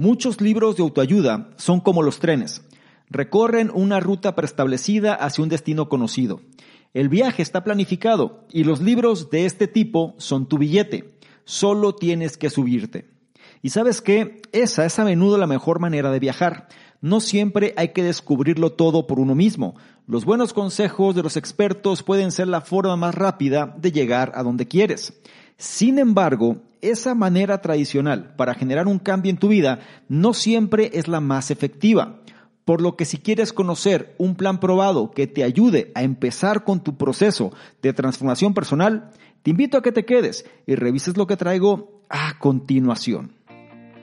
Muchos libros de autoayuda son como los trenes. Recorren una ruta preestablecida hacia un destino conocido. El viaje está planificado y los libros de este tipo son tu billete. Solo tienes que subirte. Y sabes qué? Esa es a menudo la mejor manera de viajar. No siempre hay que descubrirlo todo por uno mismo. Los buenos consejos de los expertos pueden ser la forma más rápida de llegar a donde quieres. Sin embargo, esa manera tradicional para generar un cambio en tu vida no siempre es la más efectiva. Por lo que si quieres conocer un plan probado que te ayude a empezar con tu proceso de transformación personal, te invito a que te quedes y revises lo que traigo a continuación.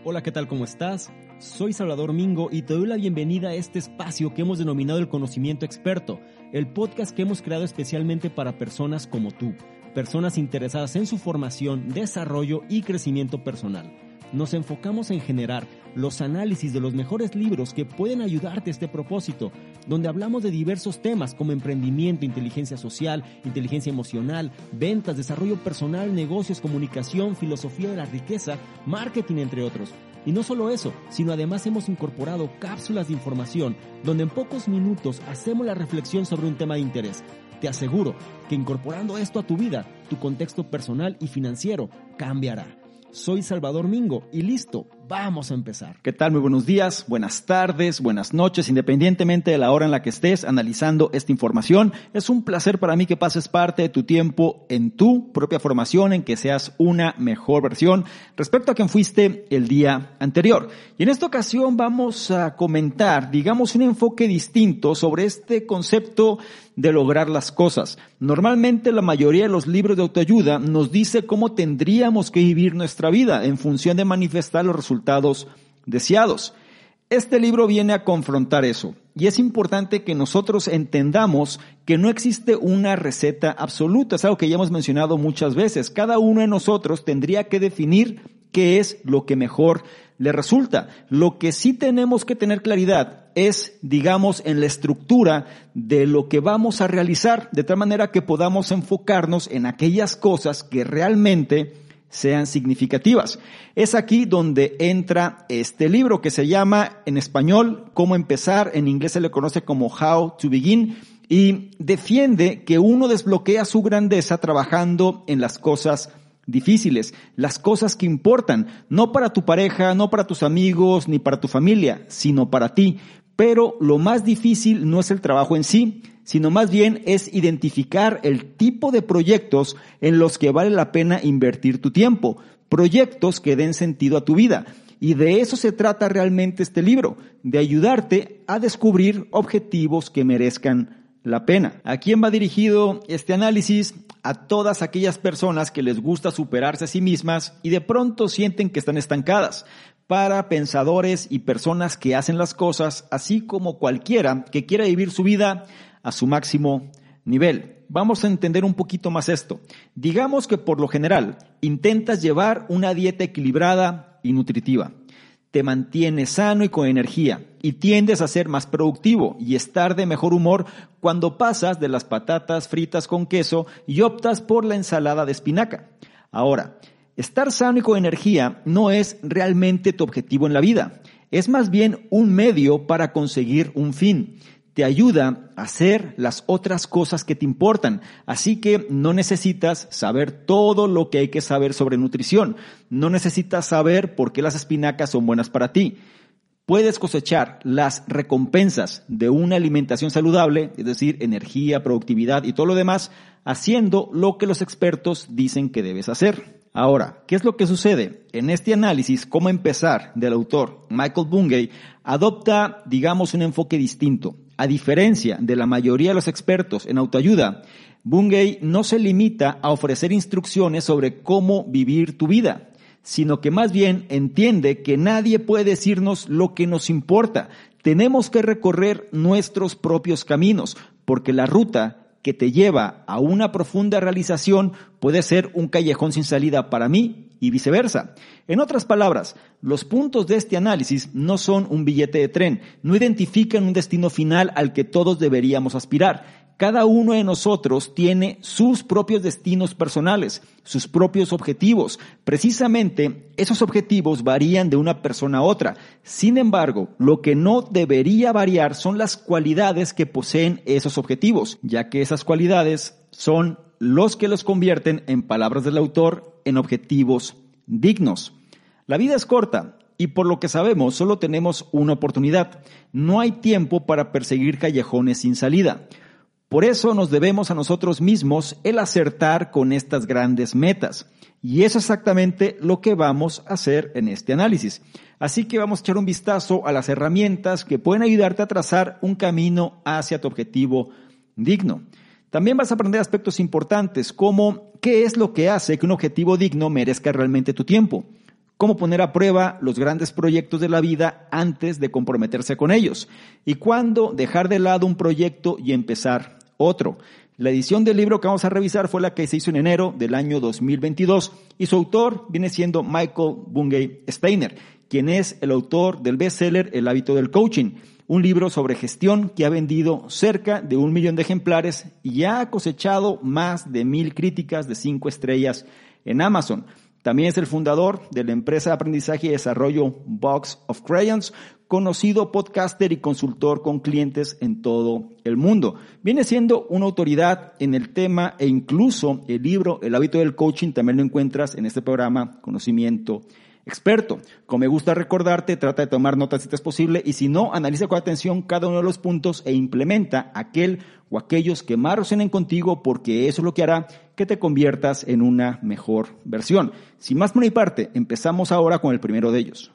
Hola, ¿qué tal? ¿Cómo estás? Soy Salvador Mingo y te doy la bienvenida a este espacio que hemos denominado el conocimiento experto, el podcast que hemos creado especialmente para personas como tú personas interesadas en su formación, desarrollo y crecimiento personal. Nos enfocamos en generar los análisis de los mejores libros que pueden ayudarte a este propósito, donde hablamos de diversos temas como emprendimiento, inteligencia social, inteligencia emocional, ventas, desarrollo personal, negocios, comunicación, filosofía de la riqueza, marketing, entre otros. Y no solo eso, sino además hemos incorporado cápsulas de información donde en pocos minutos hacemos la reflexión sobre un tema de interés te aseguro que incorporando esto a tu vida, tu contexto personal y financiero cambiará. Soy Salvador Mingo y listo, vamos a empezar. ¿Qué tal? Muy buenos días, buenas tardes, buenas noches, independientemente de la hora en la que estés analizando esta información. Es un placer para mí que pases parte de tu tiempo en tu propia formación, en que seas una mejor versión respecto a quien fuiste el día anterior. Y en esta ocasión vamos a comentar, digamos, un enfoque distinto sobre este concepto de lograr las cosas. Normalmente la mayoría de los libros de autoayuda nos dice cómo tendríamos que vivir nuestra vida en función de manifestar los resultados deseados. Este libro viene a confrontar eso y es importante que nosotros entendamos que no existe una receta absoluta, es algo que ya hemos mencionado muchas veces. Cada uno de nosotros tendría que definir qué es lo que mejor le resulta. Lo que sí tenemos que tener claridad es, digamos, en la estructura de lo que vamos a realizar, de tal manera que podamos enfocarnos en aquellas cosas que realmente sean significativas. Es aquí donde entra este libro que se llama en español Cómo empezar, en inglés se le conoce como How to Begin y defiende que uno desbloquea su grandeza trabajando en las cosas difíciles, las cosas que importan, no para tu pareja, no para tus amigos, ni para tu familia, sino para ti. Pero lo más difícil no es el trabajo en sí, sino más bien es identificar el tipo de proyectos en los que vale la pena invertir tu tiempo, proyectos que den sentido a tu vida. Y de eso se trata realmente este libro, de ayudarte a descubrir objetivos que merezcan la pena. ¿A quién va dirigido este análisis? A todas aquellas personas que les gusta superarse a sí mismas y de pronto sienten que están estancadas. Para pensadores y personas que hacen las cosas así como cualquiera que quiera vivir su vida a su máximo nivel. Vamos a entender un poquito más esto. Digamos que por lo general intentas llevar una dieta equilibrada y nutritiva te mantienes sano y con energía y tiendes a ser más productivo y estar de mejor humor cuando pasas de las patatas fritas con queso y optas por la ensalada de espinaca. Ahora, estar sano y con energía no es realmente tu objetivo en la vida, es más bien un medio para conseguir un fin te ayuda a hacer las otras cosas que te importan. Así que no necesitas saber todo lo que hay que saber sobre nutrición. No necesitas saber por qué las espinacas son buenas para ti. Puedes cosechar las recompensas de una alimentación saludable, es decir, energía, productividad y todo lo demás, haciendo lo que los expertos dicen que debes hacer. Ahora, ¿qué es lo que sucede? En este análisis, cómo empezar del autor Michael Bungay, adopta, digamos, un enfoque distinto. A diferencia de la mayoría de los expertos en autoayuda, Bungay no se limita a ofrecer instrucciones sobre cómo vivir tu vida, sino que más bien entiende que nadie puede decirnos lo que nos importa. Tenemos que recorrer nuestros propios caminos, porque la ruta que te lleva a una profunda realización puede ser un callejón sin salida para mí y viceversa. En otras palabras, los puntos de este análisis no son un billete de tren, no identifican un destino final al que todos deberíamos aspirar. Cada uno de nosotros tiene sus propios destinos personales, sus propios objetivos. Precisamente esos objetivos varían de una persona a otra. Sin embargo, lo que no debería variar son las cualidades que poseen esos objetivos, ya que esas cualidades son los que los convierten, en palabras del autor, en objetivos dignos. La vida es corta y por lo que sabemos solo tenemos una oportunidad. No hay tiempo para perseguir callejones sin salida. Por eso nos debemos a nosotros mismos el acertar con estas grandes metas. Y es exactamente lo que vamos a hacer en este análisis. Así que vamos a echar un vistazo a las herramientas que pueden ayudarte a trazar un camino hacia tu objetivo digno. También vas a aprender aspectos importantes como qué es lo que hace que un objetivo digno merezca realmente tu tiempo, cómo poner a prueba los grandes proyectos de la vida antes de comprometerse con ellos. Y cuándo dejar de lado un proyecto y empezar otro. La edición del libro que vamos a revisar fue la que se hizo en enero del año 2022 y su autor viene siendo Michael Bungay Steiner, quien es el autor del bestseller El hábito del coaching, un libro sobre gestión que ha vendido cerca de un millón de ejemplares y ha cosechado más de mil críticas de cinco estrellas en Amazon. También es el fundador de la empresa de aprendizaje y desarrollo Box of Crayons, conocido podcaster y consultor con clientes en todo el mundo. Viene siendo una autoridad en el tema e incluso el libro El hábito del coaching también lo encuentras en este programa Conocimiento experto. Como me gusta recordarte, trata de tomar notas si es posible y si no, analiza con atención cada uno de los puntos e implementa aquel o aquellos que más resuenen contigo porque eso es lo que hará que te conviertas en una mejor versión. Sin más por mi parte, empezamos ahora con el primero de ellos.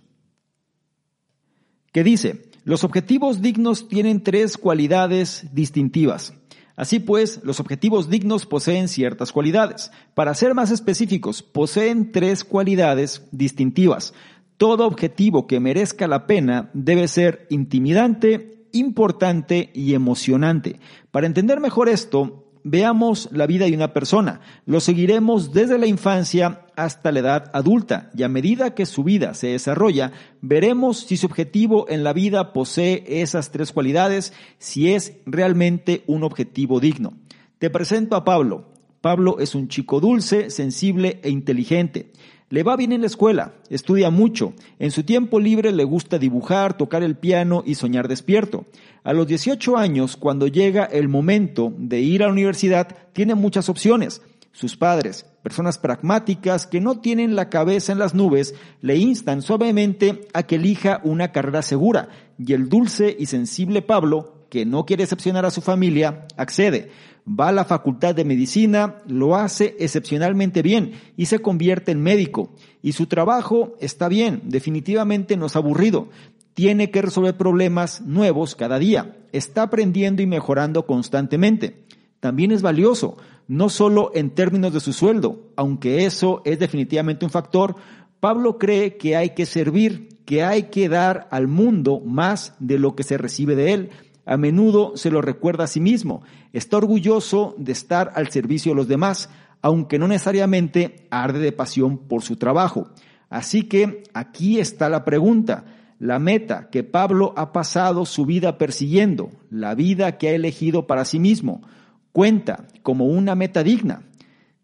Que dice, los objetivos dignos tienen tres cualidades distintivas. Así pues, los objetivos dignos poseen ciertas cualidades. Para ser más específicos, poseen tres cualidades distintivas. Todo objetivo que merezca la pena debe ser intimidante, importante y emocionante. Para entender mejor esto, veamos la vida de una persona. Lo seguiremos desde la infancia hasta la edad adulta y a medida que su vida se desarrolla, veremos si su objetivo en la vida posee esas tres cualidades, si es realmente un objetivo digno. Te presento a Pablo. Pablo es un chico dulce, sensible e inteligente. Le va bien en la escuela, estudia mucho, en su tiempo libre le gusta dibujar, tocar el piano y soñar despierto. A los 18 años, cuando llega el momento de ir a la universidad, tiene muchas opciones. Sus padres, personas pragmáticas que no tienen la cabeza en las nubes, le instan suavemente a que elija una carrera segura, y el dulce y sensible Pablo, que no quiere decepcionar a su familia, accede va a la facultad de medicina, lo hace excepcionalmente bien y se convierte en médico. Y su trabajo está bien, definitivamente no es aburrido. Tiene que resolver problemas nuevos cada día. Está aprendiendo y mejorando constantemente. También es valioso, no solo en términos de su sueldo, aunque eso es definitivamente un factor. Pablo cree que hay que servir, que hay que dar al mundo más de lo que se recibe de él a menudo se lo recuerda a sí mismo. Está orgulloso de estar al servicio de los demás, aunque no necesariamente arde de pasión por su trabajo. Así que aquí está la pregunta, la meta que Pablo ha pasado su vida persiguiendo, la vida que ha elegido para sí mismo, cuenta como una meta digna.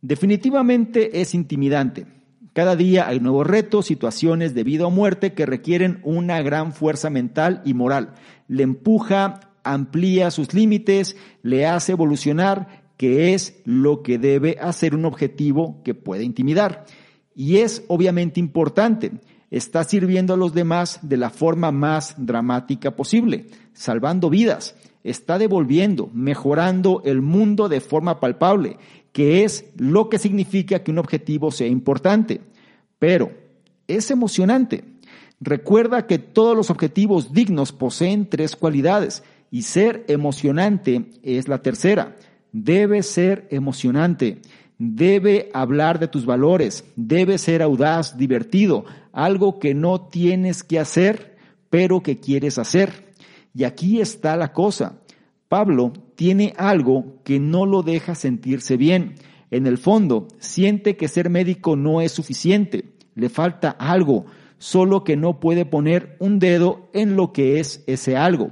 Definitivamente es intimidante. Cada día hay nuevos retos, situaciones de vida o muerte que requieren una gran fuerza mental y moral. Le empuja amplía sus límites, le hace evolucionar, que es lo que debe hacer un objetivo que puede intimidar. Y es obviamente importante, está sirviendo a los demás de la forma más dramática posible, salvando vidas, está devolviendo, mejorando el mundo de forma palpable, que es lo que significa que un objetivo sea importante. Pero es emocionante. Recuerda que todos los objetivos dignos poseen tres cualidades y ser emocionante es la tercera. Debe ser emocionante. Debe hablar de tus valores, debe ser audaz, divertido, algo que no tienes que hacer, pero que quieres hacer. Y aquí está la cosa. Pablo tiene algo que no lo deja sentirse bien. En el fondo, siente que ser médico no es suficiente, le falta algo, solo que no puede poner un dedo en lo que es ese algo.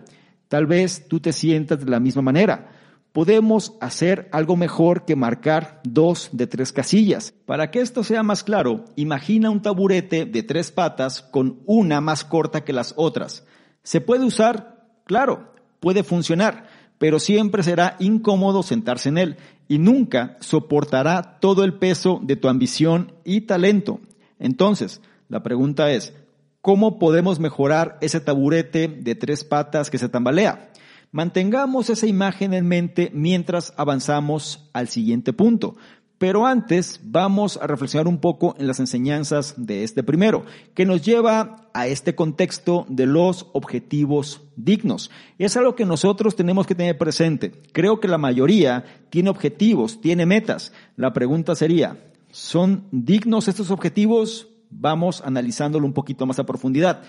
Tal vez tú te sientas de la misma manera. Podemos hacer algo mejor que marcar dos de tres casillas. Para que esto sea más claro, imagina un taburete de tres patas con una más corta que las otras. ¿Se puede usar? Claro, puede funcionar, pero siempre será incómodo sentarse en él y nunca soportará todo el peso de tu ambición y talento. Entonces, la pregunta es, ¿cómo podemos mejorar ese taburete de tres patas que se tambalea? Mantengamos esa imagen en mente mientras avanzamos al siguiente punto. Pero antes vamos a reflexionar un poco en las enseñanzas de este primero, que nos lleva a este contexto de los objetivos dignos. Es algo que nosotros tenemos que tener presente. Creo que la mayoría tiene objetivos, tiene metas. La pregunta sería, ¿son dignos estos objetivos? Vamos analizándolo un poquito más a profundidad.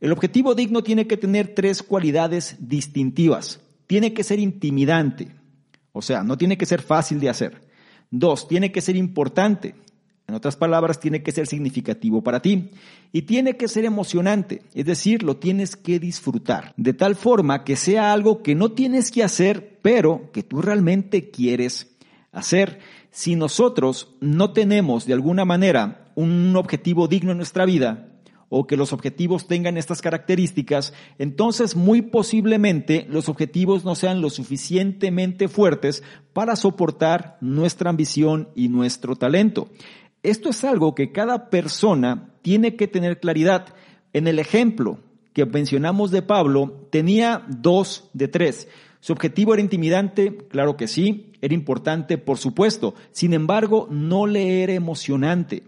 El objetivo digno tiene que tener tres cualidades distintivas. Tiene que ser intimidante, o sea, no tiene que ser fácil de hacer. Dos, tiene que ser importante. En otras palabras, tiene que ser significativo para ti. Y tiene que ser emocionante, es decir, lo tienes que disfrutar. De tal forma que sea algo que no tienes que hacer, pero que tú realmente quieres hacer. Si nosotros no tenemos de alguna manera un objetivo digno en nuestra vida, o que los objetivos tengan estas características, entonces muy posiblemente los objetivos no sean lo suficientemente fuertes para soportar nuestra ambición y nuestro talento. Esto es algo que cada persona tiene que tener claridad. En el ejemplo que mencionamos de Pablo, tenía dos de tres. Su objetivo era intimidante, claro que sí, era importante, por supuesto. Sin embargo, no le era emocionante.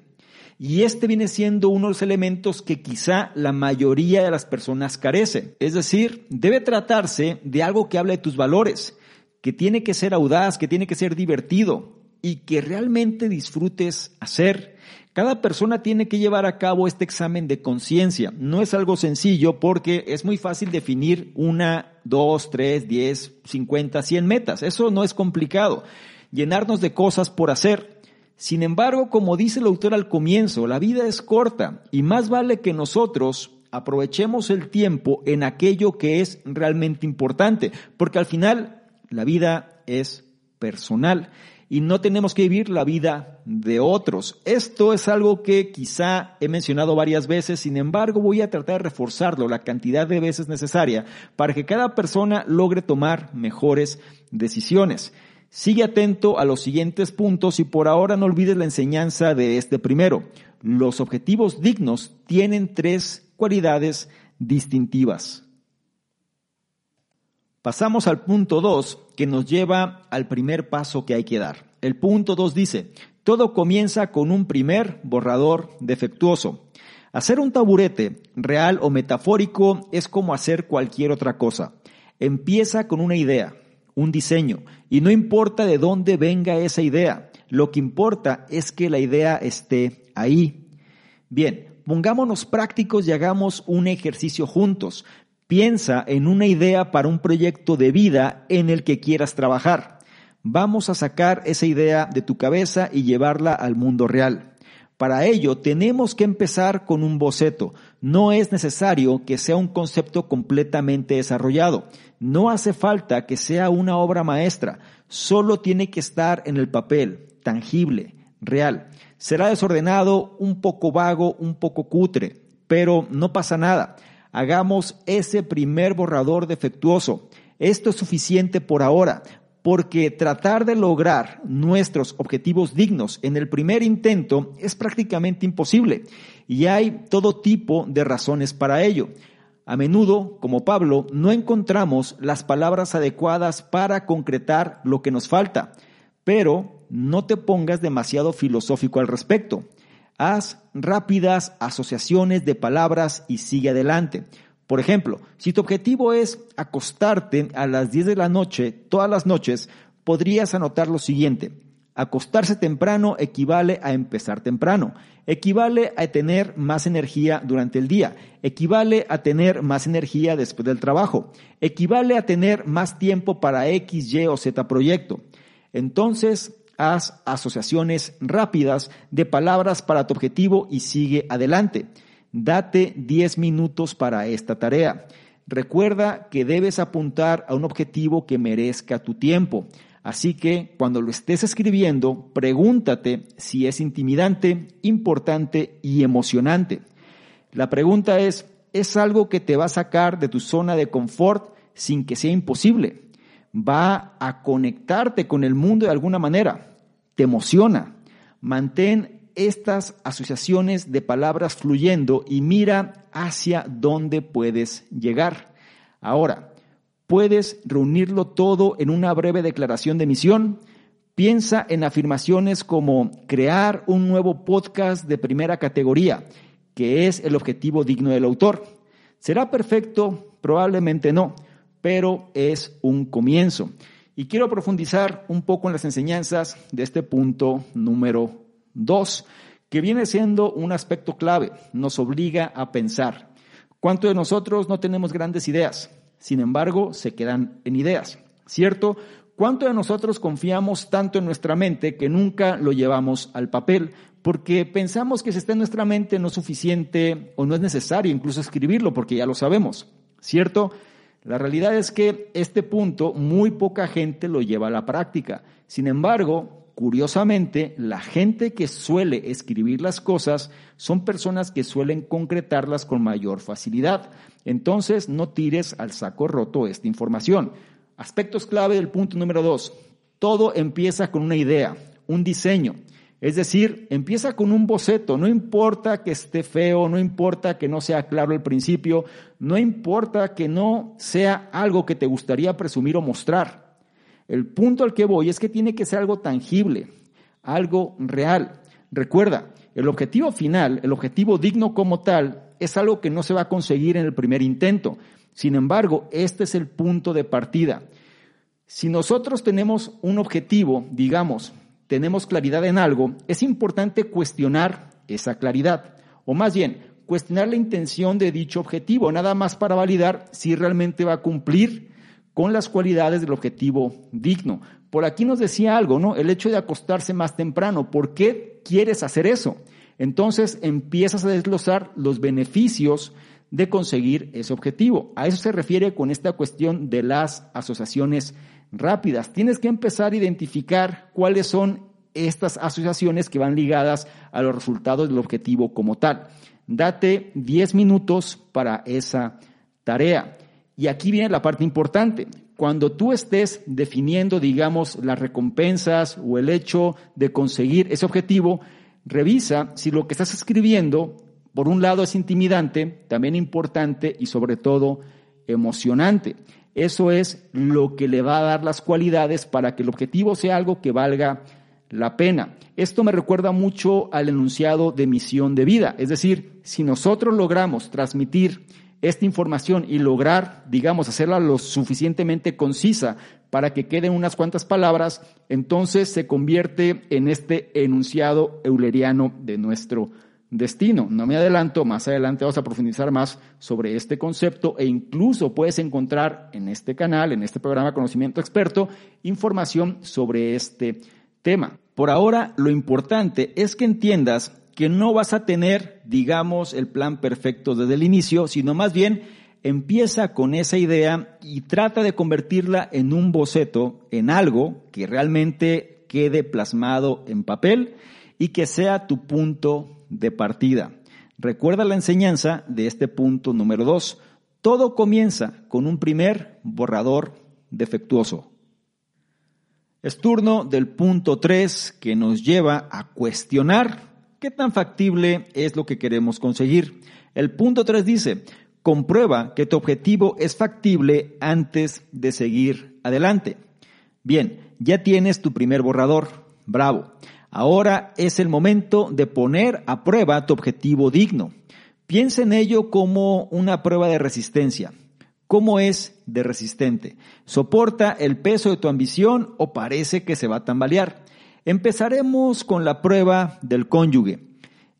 Y este viene siendo uno de los elementos que quizá la mayoría de las personas carece. Es decir, debe tratarse de algo que hable de tus valores, que tiene que ser audaz, que tiene que ser divertido y que realmente disfrutes hacer. Cada persona tiene que llevar a cabo este examen de conciencia. No es algo sencillo porque es muy fácil definir una, dos, tres, diez, cincuenta, cien metas. Eso no es complicado. Llenarnos de cosas por hacer sin embargo, como dice el autor al comienzo, la vida es corta y más vale que nosotros aprovechemos el tiempo en aquello que es realmente importante, porque al final la vida es personal y no tenemos que vivir la vida de otros. Esto es algo que quizá he mencionado varias veces, sin embargo voy a tratar de reforzarlo la cantidad de veces necesaria para que cada persona logre tomar mejores decisiones. Sigue atento a los siguientes puntos y por ahora no olvides la enseñanza de este primero. Los objetivos dignos tienen tres cualidades distintivas. Pasamos al punto 2 que nos lleva al primer paso que hay que dar. El punto 2 dice, todo comienza con un primer borrador defectuoso. Hacer un taburete, real o metafórico, es como hacer cualquier otra cosa. Empieza con una idea, un diseño. Y no importa de dónde venga esa idea, lo que importa es que la idea esté ahí. Bien, pongámonos prácticos y hagamos un ejercicio juntos. Piensa en una idea para un proyecto de vida en el que quieras trabajar. Vamos a sacar esa idea de tu cabeza y llevarla al mundo real. Para ello tenemos que empezar con un boceto. No es necesario que sea un concepto completamente desarrollado. No hace falta que sea una obra maestra. Solo tiene que estar en el papel, tangible, real. Será desordenado, un poco vago, un poco cutre, pero no pasa nada. Hagamos ese primer borrador defectuoso. Esto es suficiente por ahora porque tratar de lograr nuestros objetivos dignos en el primer intento es prácticamente imposible y hay todo tipo de razones para ello. A menudo, como Pablo, no encontramos las palabras adecuadas para concretar lo que nos falta, pero no te pongas demasiado filosófico al respecto. Haz rápidas asociaciones de palabras y sigue adelante. Por ejemplo, si tu objetivo es acostarte a las 10 de la noche todas las noches, podrías anotar lo siguiente. Acostarse temprano equivale a empezar temprano, equivale a tener más energía durante el día, equivale a tener más energía después del trabajo, equivale a tener más tiempo para X, Y o Z proyecto. Entonces, haz asociaciones rápidas de palabras para tu objetivo y sigue adelante. Date 10 minutos para esta tarea. Recuerda que debes apuntar a un objetivo que merezca tu tiempo. Así que cuando lo estés escribiendo, pregúntate si es intimidante, importante y emocionante. La pregunta es, ¿es algo que te va a sacar de tu zona de confort sin que sea imposible? ¿Va a conectarte con el mundo de alguna manera? ¿Te emociona? Mantén estas asociaciones de palabras fluyendo y mira hacia dónde puedes llegar. Ahora, puedes reunirlo todo en una breve declaración de misión. Piensa en afirmaciones como crear un nuevo podcast de primera categoría, que es el objetivo digno del autor. ¿Será perfecto? Probablemente no, pero es un comienzo. Y quiero profundizar un poco en las enseñanzas de este punto número dos, que viene siendo un aspecto clave, nos obliga a pensar. ¿Cuántos de nosotros no tenemos grandes ideas? Sin embargo, se quedan en ideas, ¿cierto? ¿Cuántos de nosotros confiamos tanto en nuestra mente que nunca lo llevamos al papel? Porque pensamos que si está en nuestra mente no es suficiente o no es necesario incluso escribirlo porque ya lo sabemos, ¿cierto? La realidad es que este punto muy poca gente lo lleva a la práctica. Sin embargo, curiosamente, la gente que suele escribir las cosas son personas que suelen concretarlas con mayor facilidad. Entonces, no tires al saco roto esta información. Aspectos clave del punto número dos. Todo empieza con una idea, un diseño. Es decir, empieza con un boceto, no importa que esté feo, no importa que no sea claro al principio, no importa que no sea algo que te gustaría presumir o mostrar. El punto al que voy es que tiene que ser algo tangible, algo real. Recuerda, el objetivo final, el objetivo digno como tal, es algo que no se va a conseguir en el primer intento. Sin embargo, este es el punto de partida. Si nosotros tenemos un objetivo, digamos, tenemos claridad en algo, es importante cuestionar esa claridad, o más bien, cuestionar la intención de dicho objetivo, nada más para validar si realmente va a cumplir con las cualidades del objetivo digno. Por aquí nos decía algo, ¿no? El hecho de acostarse más temprano. ¿Por qué quieres hacer eso? entonces empiezas a desglosar los beneficios de conseguir ese objetivo. A eso se refiere con esta cuestión de las asociaciones rápidas. Tienes que empezar a identificar cuáles son estas asociaciones que van ligadas a los resultados del objetivo como tal. Date 10 minutos para esa tarea. Y aquí viene la parte importante. Cuando tú estés definiendo, digamos, las recompensas o el hecho de conseguir ese objetivo, Revisa si lo que estás escribiendo, por un lado, es intimidante, también importante y sobre todo emocionante. Eso es lo que le va a dar las cualidades para que el objetivo sea algo que valga la pena. Esto me recuerda mucho al enunciado de misión de vida. Es decir, si nosotros logramos transmitir esta información y lograr, digamos, hacerla lo suficientemente concisa para que queden unas cuantas palabras, entonces se convierte en este enunciado euleriano de nuestro destino. No me adelanto, más adelante vamos a profundizar más sobre este concepto e incluso puedes encontrar en este canal, en este programa Conocimiento Experto, información sobre este tema. Por ahora, lo importante es que entiendas que no vas a tener, digamos, el plan perfecto desde el inicio, sino más bien empieza con esa idea y trata de convertirla en un boceto, en algo que realmente quede plasmado en papel y que sea tu punto de partida. Recuerda la enseñanza de este punto número dos. Todo comienza con un primer borrador defectuoso. Es turno del punto 3 que nos lleva a cuestionar ¿Qué tan factible es lo que queremos conseguir? El punto 3 dice, comprueba que tu objetivo es factible antes de seguir adelante. Bien, ya tienes tu primer borrador. Bravo. Ahora es el momento de poner a prueba tu objetivo digno. Piensa en ello como una prueba de resistencia. ¿Cómo es de resistente? ¿Soporta el peso de tu ambición o parece que se va a tambalear? Empezaremos con la prueba del cónyuge.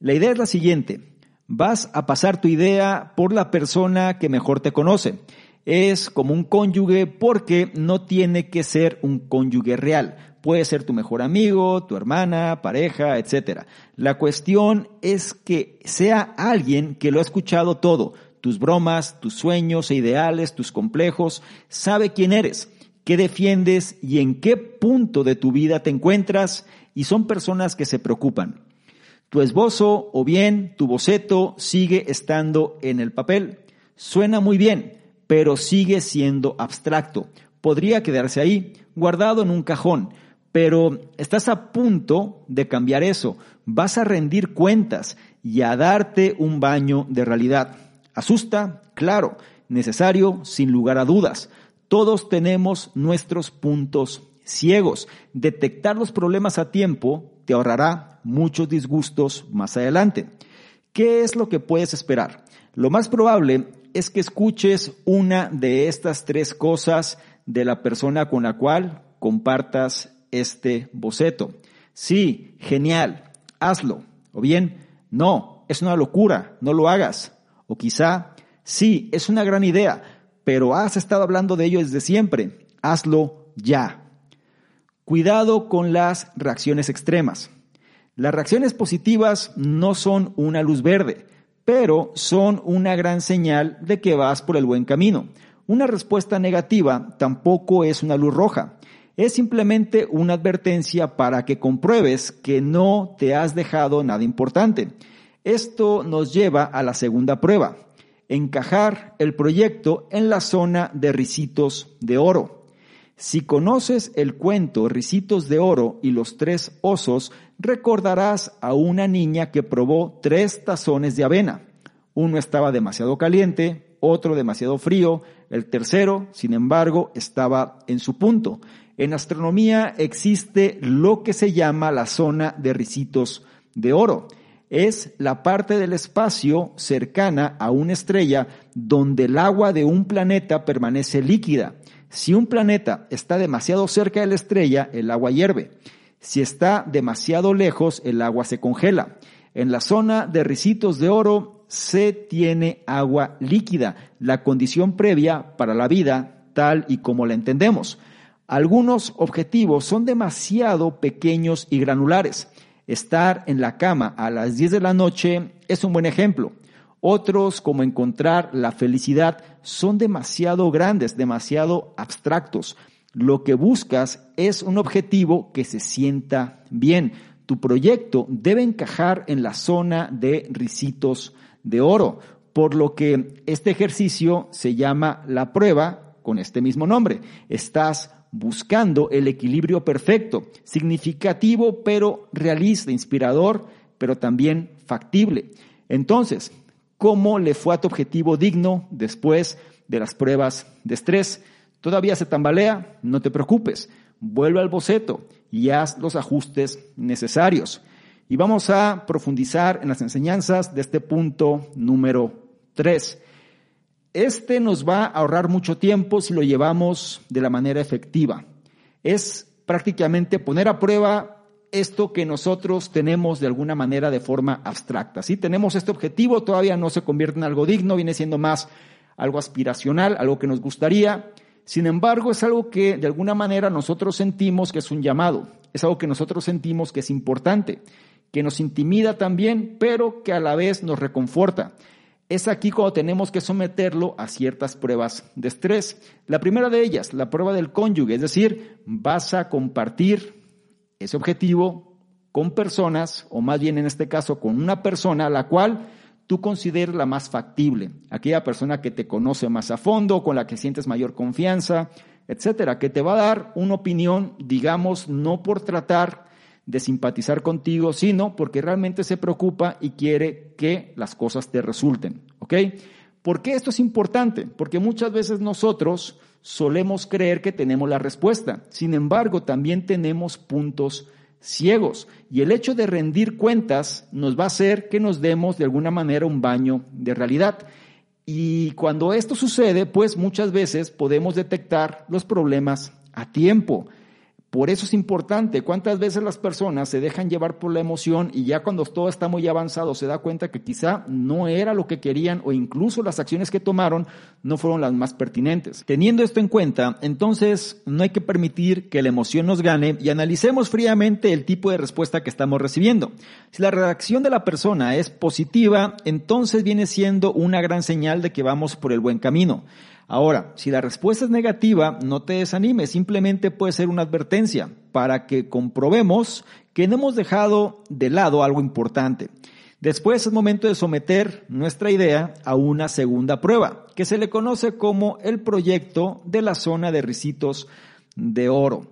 La idea es la siguiente. Vas a pasar tu idea por la persona que mejor te conoce. Es como un cónyuge porque no tiene que ser un cónyuge real. Puede ser tu mejor amigo, tu hermana, pareja, etc. La cuestión es que sea alguien que lo ha escuchado todo, tus bromas, tus sueños e ideales, tus complejos, sabe quién eres, qué defiendes y en qué punto de tu vida te encuentras y son personas que se preocupan. Tu esbozo o bien tu boceto sigue estando en el papel. Suena muy bien, pero sigue siendo abstracto. Podría quedarse ahí, guardado en un cajón, pero estás a punto de cambiar eso. Vas a rendir cuentas y a darte un baño de realidad. ¿Asusta? Claro. Necesario, sin lugar a dudas. Todos tenemos nuestros puntos ciegos. Detectar los problemas a tiempo te ahorrará muchos disgustos más adelante. ¿Qué es lo que puedes esperar? Lo más probable es que escuches una de estas tres cosas de la persona con la cual compartas este boceto. Sí, genial, hazlo. O bien, no, es una locura, no lo hagas. O quizá, sí, es una gran idea, pero has estado hablando de ello desde siempre. Hazlo ya. Cuidado con las reacciones extremas. Las reacciones positivas no son una luz verde, pero son una gran señal de que vas por el buen camino. Una respuesta negativa tampoco es una luz roja. Es simplemente una advertencia para que compruebes que no te has dejado nada importante. Esto nos lleva a la segunda prueba, encajar el proyecto en la zona de risitos de oro. Si conoces el cuento Ricitos de Oro y los tres osos, recordarás a una niña que probó tres tazones de avena. Uno estaba demasiado caliente, otro demasiado frío, el tercero, sin embargo, estaba en su punto. En astronomía existe lo que se llama la zona de ricitos de oro. Es la parte del espacio cercana a una estrella donde el agua de un planeta permanece líquida si un planeta está demasiado cerca de la estrella, el agua hierve. Si está demasiado lejos, el agua se congela. En la zona de ricitos de oro se tiene agua líquida, la condición previa para la vida tal y como la entendemos. Algunos objetivos son demasiado pequeños y granulares. Estar en la cama a las 10 de la noche es un buen ejemplo. Otros, como encontrar la felicidad, son demasiado grandes, demasiado abstractos. Lo que buscas es un objetivo que se sienta bien. Tu proyecto debe encajar en la zona de risitos de oro, por lo que este ejercicio se llama la prueba con este mismo nombre. Estás buscando el equilibrio perfecto, significativo pero realista, inspirador, pero también factible. Entonces, cómo le fue a tu objetivo digno después de las pruebas de estrés. Todavía se tambalea, no te preocupes, vuelve al boceto y haz los ajustes necesarios. Y vamos a profundizar en las enseñanzas de este punto número 3. Este nos va a ahorrar mucho tiempo si lo llevamos de la manera efectiva. Es prácticamente poner a prueba esto que nosotros tenemos de alguna manera de forma abstracta. Si tenemos este objetivo, todavía no se convierte en algo digno, viene siendo más algo aspiracional, algo que nos gustaría. Sin embargo, es algo que de alguna manera nosotros sentimos que es un llamado, es algo que nosotros sentimos que es importante, que nos intimida también, pero que a la vez nos reconforta. Es aquí cuando tenemos que someterlo a ciertas pruebas de estrés. La primera de ellas, la prueba del cónyuge, es decir, vas a compartir ese objetivo con personas, o más bien en este caso con una persona a la cual tú consideres la más factible, aquella persona que te conoce más a fondo, con la que sientes mayor confianza, etcétera, que te va a dar una opinión, digamos, no por tratar de simpatizar contigo, sino porque realmente se preocupa y quiere que las cosas te resulten, ¿ok? ¿Por qué esto es importante? Porque muchas veces nosotros solemos creer que tenemos la respuesta. Sin embargo, también tenemos puntos ciegos. Y el hecho de rendir cuentas nos va a hacer que nos demos de alguna manera un baño de realidad. Y cuando esto sucede, pues muchas veces podemos detectar los problemas a tiempo. Por eso es importante, cuántas veces las personas se dejan llevar por la emoción y ya cuando todo está muy avanzado se da cuenta que quizá no era lo que querían o incluso las acciones que tomaron no fueron las más pertinentes. Teniendo esto en cuenta, entonces no hay que permitir que la emoción nos gane y analicemos fríamente el tipo de respuesta que estamos recibiendo. Si la reacción de la persona es positiva, entonces viene siendo una gran señal de que vamos por el buen camino. Ahora, si la respuesta es negativa, no te desanimes, simplemente puede ser una advertencia para que comprobemos que no hemos dejado de lado algo importante. Después es momento de someter nuestra idea a una segunda prueba, que se le conoce como el proyecto de la zona de risitos de oro.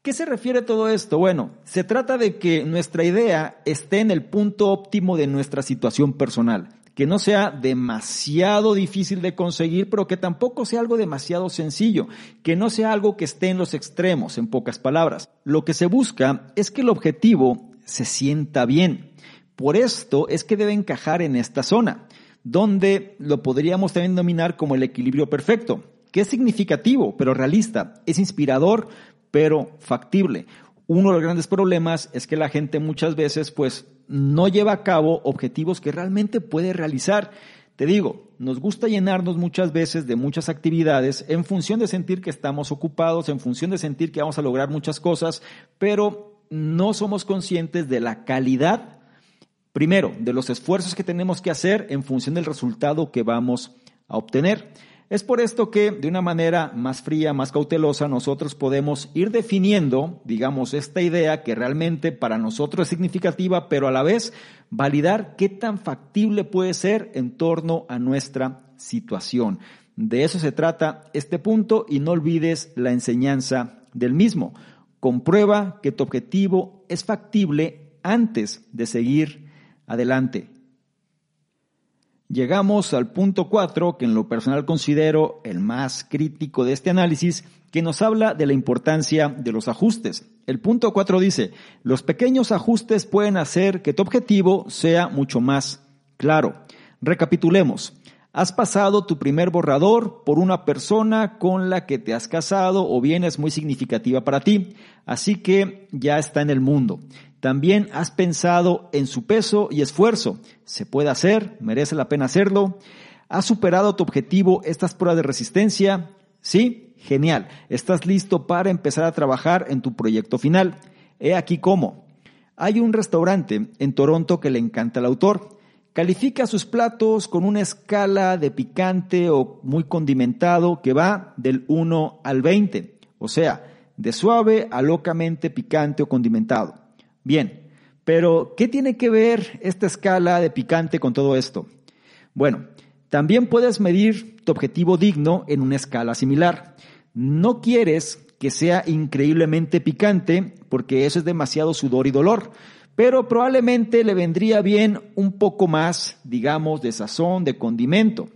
¿Qué se refiere todo esto? Bueno, se trata de que nuestra idea esté en el punto óptimo de nuestra situación personal que no sea demasiado difícil de conseguir, pero que tampoco sea algo demasiado sencillo, que no sea algo que esté en los extremos, en pocas palabras. Lo que se busca es que el objetivo se sienta bien. Por esto es que debe encajar en esta zona, donde lo podríamos también denominar como el equilibrio perfecto, que es significativo, pero realista, es inspirador, pero factible. Uno de los grandes problemas es que la gente muchas veces pues no lleva a cabo objetivos que realmente puede realizar. Te digo, nos gusta llenarnos muchas veces de muchas actividades en función de sentir que estamos ocupados, en función de sentir que vamos a lograr muchas cosas, pero no somos conscientes de la calidad, primero, de los esfuerzos que tenemos que hacer en función del resultado que vamos a obtener. Es por esto que de una manera más fría, más cautelosa, nosotros podemos ir definiendo, digamos, esta idea que realmente para nosotros es significativa, pero a la vez validar qué tan factible puede ser en torno a nuestra situación. De eso se trata este punto y no olvides la enseñanza del mismo. Comprueba que tu objetivo es factible antes de seguir adelante. Llegamos al punto 4, que en lo personal considero el más crítico de este análisis, que nos habla de la importancia de los ajustes. El punto 4 dice, los pequeños ajustes pueden hacer que tu objetivo sea mucho más claro. Recapitulemos. Has pasado tu primer borrador por una persona con la que te has casado o bien es muy significativa para ti, así que ya está en el mundo. También has pensado en su peso y esfuerzo. ¿Se puede hacer? ¿Merece la pena hacerlo? ¿Has superado tu objetivo estas pruebas de resistencia? Sí, genial. Estás listo para empezar a trabajar en tu proyecto final. He aquí cómo. Hay un restaurante en Toronto que le encanta al autor. Califica sus platos con una escala de picante o muy condimentado que va del 1 al 20, o sea, de suave a locamente picante o condimentado. Bien, pero ¿qué tiene que ver esta escala de picante con todo esto? Bueno, también puedes medir tu objetivo digno en una escala similar. No quieres que sea increíblemente picante porque eso es demasiado sudor y dolor, pero probablemente le vendría bien un poco más, digamos, de sazón, de condimento.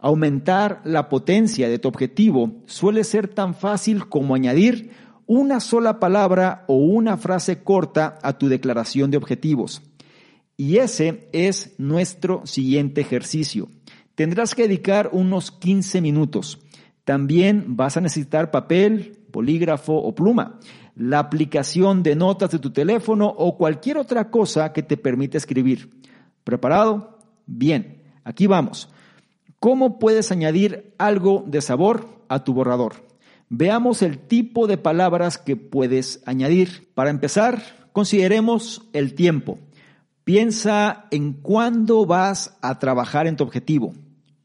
Aumentar la potencia de tu objetivo suele ser tan fácil como añadir una sola palabra o una frase corta a tu declaración de objetivos. Y ese es nuestro siguiente ejercicio. Tendrás que dedicar unos 15 minutos. También vas a necesitar papel, polígrafo o pluma, la aplicación de notas de tu teléfono o cualquier otra cosa que te permita escribir. ¿Preparado? Bien, aquí vamos. ¿Cómo puedes añadir algo de sabor a tu borrador? Veamos el tipo de palabras que puedes añadir. Para empezar, consideremos el tiempo. Piensa en cuándo vas a trabajar en tu objetivo.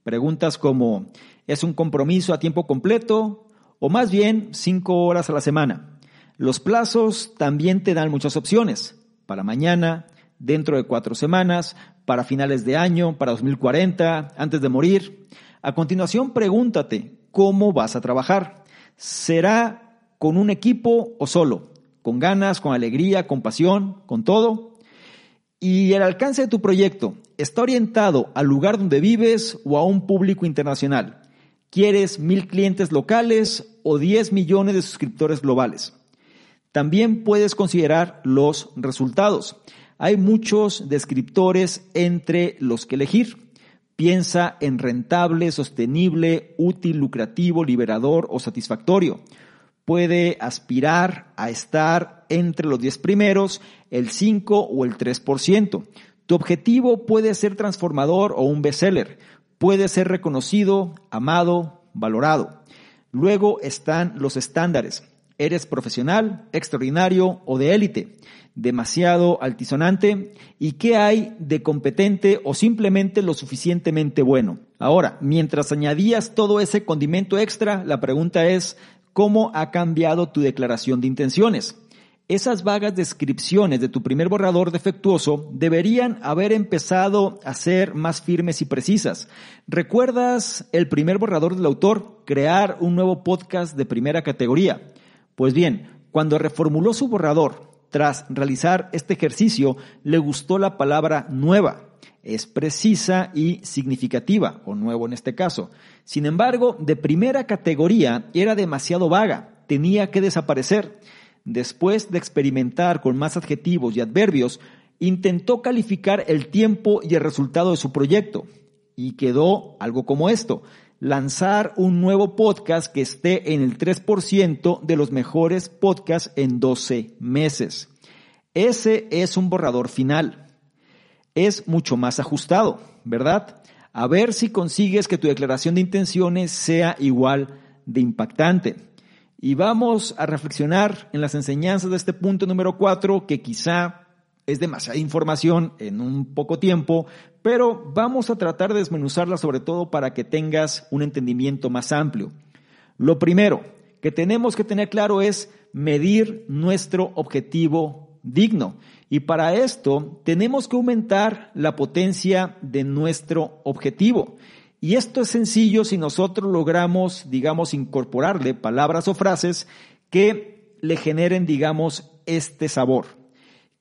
Preguntas como, ¿es un compromiso a tiempo completo? O más bien, cinco horas a la semana. Los plazos también te dan muchas opciones. Para mañana, dentro de cuatro semanas, para finales de año, para 2040, antes de morir. A continuación, pregúntate, ¿cómo vas a trabajar? ¿Será con un equipo o solo? ¿Con ganas, con alegría, con pasión, con todo? ¿Y el alcance de tu proyecto está orientado al lugar donde vives o a un público internacional? ¿Quieres mil clientes locales o 10 millones de suscriptores globales? También puedes considerar los resultados. Hay muchos descriptores entre los que elegir. Piensa en rentable, sostenible, útil, lucrativo, liberador o satisfactorio. puede aspirar a estar entre los 10 primeros, el 5 o el 3%. Tu objetivo puede ser transformador o un bestseller, puede ser reconocido, amado, valorado. Luego están los estándares. ¿Eres profesional, extraordinario o de élite? ¿Demasiado altisonante? ¿Y qué hay de competente o simplemente lo suficientemente bueno? Ahora, mientras añadías todo ese condimento extra, la pregunta es, ¿cómo ha cambiado tu declaración de intenciones? Esas vagas descripciones de tu primer borrador defectuoso deberían haber empezado a ser más firmes y precisas. ¿Recuerdas el primer borrador del autor? Crear un nuevo podcast de primera categoría. Pues bien, cuando reformuló su borrador, tras realizar este ejercicio, le gustó la palabra nueva. Es precisa y significativa, o nuevo en este caso. Sin embargo, de primera categoría era demasiado vaga, tenía que desaparecer. Después de experimentar con más adjetivos y adverbios, intentó calificar el tiempo y el resultado de su proyecto. Y quedó algo como esto lanzar un nuevo podcast que esté en el 3% de los mejores podcasts en 12 meses. Ese es un borrador final. Es mucho más ajustado, ¿verdad? A ver si consigues que tu declaración de intenciones sea igual de impactante. Y vamos a reflexionar en las enseñanzas de este punto número 4 que quizá es demasiada información en un poco tiempo, pero vamos a tratar de desmenuzarla sobre todo para que tengas un entendimiento más amplio. Lo primero que tenemos que tener claro es medir nuestro objetivo digno. Y para esto tenemos que aumentar la potencia de nuestro objetivo. Y esto es sencillo si nosotros logramos, digamos, incorporarle palabras o frases que le generen, digamos, este sabor.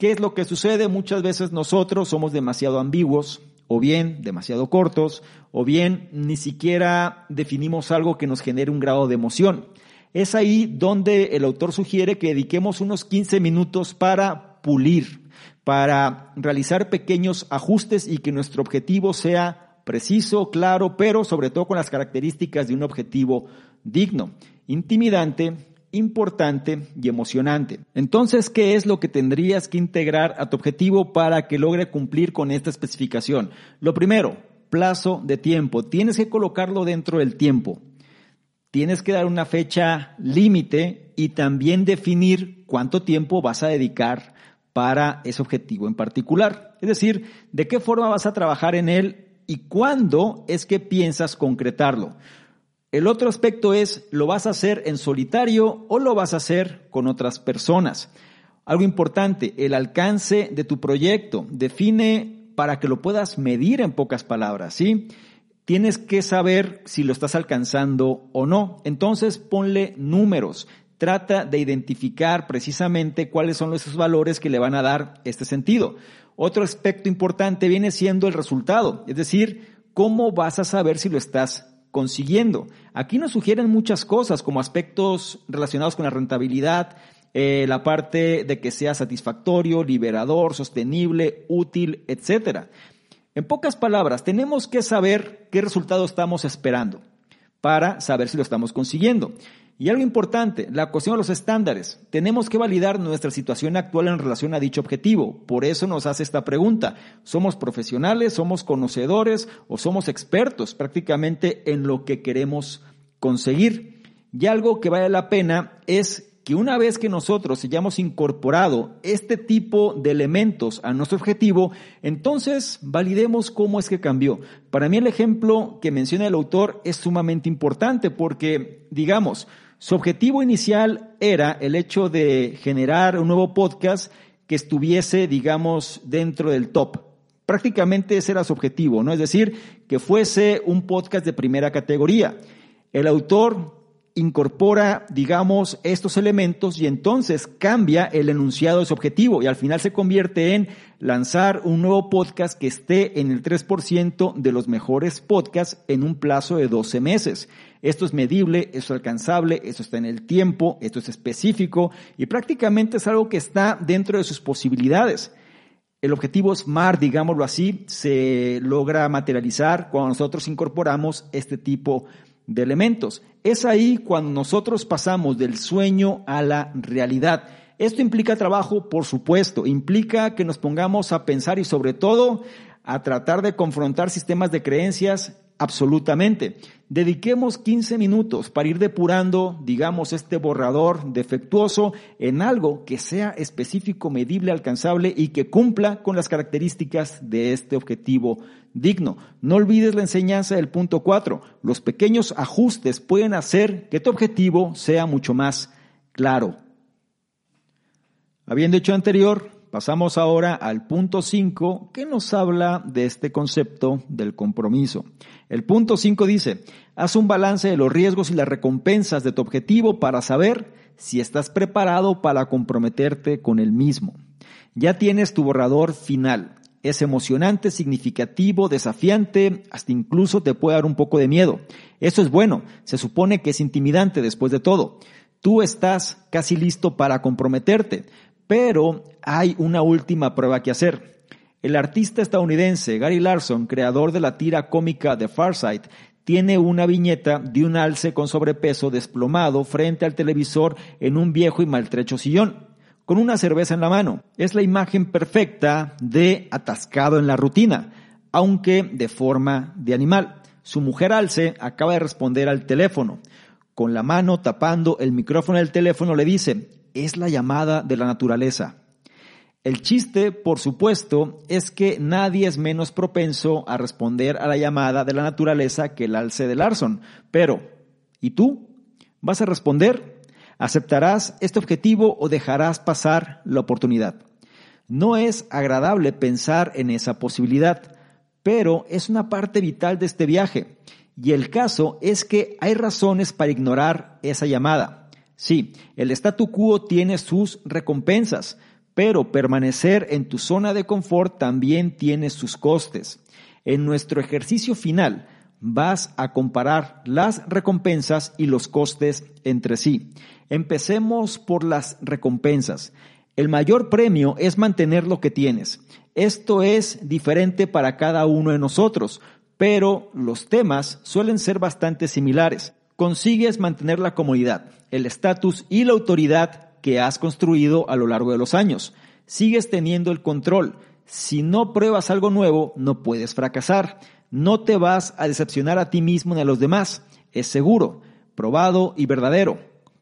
¿Qué es lo que sucede? Muchas veces nosotros somos demasiado ambiguos, o bien demasiado cortos, o bien ni siquiera definimos algo que nos genere un grado de emoción. Es ahí donde el autor sugiere que dediquemos unos 15 minutos para pulir, para realizar pequeños ajustes y que nuestro objetivo sea preciso, claro, pero sobre todo con las características de un objetivo digno, intimidante, importante y emocionante. Entonces, ¿qué es lo que tendrías que integrar a tu objetivo para que logre cumplir con esta especificación? Lo primero, plazo de tiempo. Tienes que colocarlo dentro del tiempo. Tienes que dar una fecha límite y también definir cuánto tiempo vas a dedicar para ese objetivo en particular. Es decir, de qué forma vas a trabajar en él y cuándo es que piensas concretarlo. El otro aspecto es, ¿lo vas a hacer en solitario o lo vas a hacer con otras personas? Algo importante, el alcance de tu proyecto. Define para que lo puedas medir en pocas palabras, ¿sí? Tienes que saber si lo estás alcanzando o no. Entonces ponle números. Trata de identificar precisamente cuáles son esos valores que le van a dar este sentido. Otro aspecto importante viene siendo el resultado, es decir, cómo vas a saber si lo estás consiguiendo. Aquí nos sugieren muchas cosas como aspectos relacionados con la rentabilidad, eh, la parte de que sea satisfactorio, liberador, sostenible, útil, etcétera. En pocas palabras, tenemos que saber qué resultado estamos esperando para saber si lo estamos consiguiendo. Y algo importante, la cuestión de los estándares. Tenemos que validar nuestra situación actual en relación a dicho objetivo. Por eso nos hace esta pregunta. ¿Somos profesionales, somos conocedores o somos expertos prácticamente en lo que queremos conseguir? Y algo que vale la pena es que una vez que nosotros hayamos incorporado este tipo de elementos a nuestro objetivo, entonces validemos cómo es que cambió. Para mí el ejemplo que menciona el autor es sumamente importante porque, digamos, su objetivo inicial era el hecho de generar un nuevo podcast que estuviese, digamos, dentro del top. Prácticamente ese era su objetivo, ¿no? Es decir, que fuese un podcast de primera categoría. El autor incorpora, digamos, estos elementos y entonces cambia el enunciado de su objetivo y al final se convierte en lanzar un nuevo podcast que esté en el 3% de los mejores podcasts en un plazo de 12 meses. Esto es medible, esto es alcanzable, esto está en el tiempo, esto es específico y prácticamente es algo que está dentro de sus posibilidades. El objetivo SMART, digámoslo así, se logra materializar cuando nosotros incorporamos este tipo de elementos. Es ahí cuando nosotros pasamos del sueño a la realidad. Esto implica trabajo, por supuesto, implica que nos pongamos a pensar y sobre todo a tratar de confrontar sistemas de creencias absolutamente. Dediquemos 15 minutos para ir depurando, digamos, este borrador defectuoso en algo que sea específico, medible, alcanzable y que cumpla con las características de este objetivo digno. No olvides la enseñanza del punto 4. Los pequeños ajustes pueden hacer que tu objetivo sea mucho más claro. Habiendo hecho anterior, pasamos ahora al punto 5 que nos habla de este concepto del compromiso. El punto 5 dice, haz un balance de los riesgos y las recompensas de tu objetivo para saber si estás preparado para comprometerte con el mismo. Ya tienes tu borrador final. Es emocionante, significativo, desafiante, hasta incluso te puede dar un poco de miedo. Eso es bueno, se supone que es intimidante después de todo. Tú estás casi listo para comprometerte, pero hay una última prueba que hacer. El artista estadounidense Gary Larson, creador de la tira cómica The Farsight, tiene una viñeta de un alce con sobrepeso desplomado frente al televisor en un viejo y maltrecho sillón, con una cerveza en la mano. Es la imagen perfecta de atascado en la rutina, aunque de forma de animal. Su mujer alce acaba de responder al teléfono. Con la mano tapando el micrófono del teléfono le dice, es la llamada de la naturaleza. El chiste, por supuesto, es que nadie es menos propenso a responder a la llamada de la naturaleza que el alce de Larson. Pero, ¿y tú? ¿Vas a responder? ¿Aceptarás este objetivo o dejarás pasar la oportunidad? No es agradable pensar en esa posibilidad, pero es una parte vital de este viaje. Y el caso es que hay razones para ignorar esa llamada. Sí, el statu quo tiene sus recompensas, pero permanecer en tu zona de confort también tiene sus costes. En nuestro ejercicio final vas a comparar las recompensas y los costes entre sí. Empecemos por las recompensas. El mayor premio es mantener lo que tienes. Esto es diferente para cada uno de nosotros, pero los temas suelen ser bastante similares consigues mantener la comodidad, el estatus y la autoridad que has construido a lo largo de los años. Sigues teniendo el control. Si no pruebas algo nuevo, no puedes fracasar. No te vas a decepcionar a ti mismo ni a los demás. Es seguro, probado y verdadero.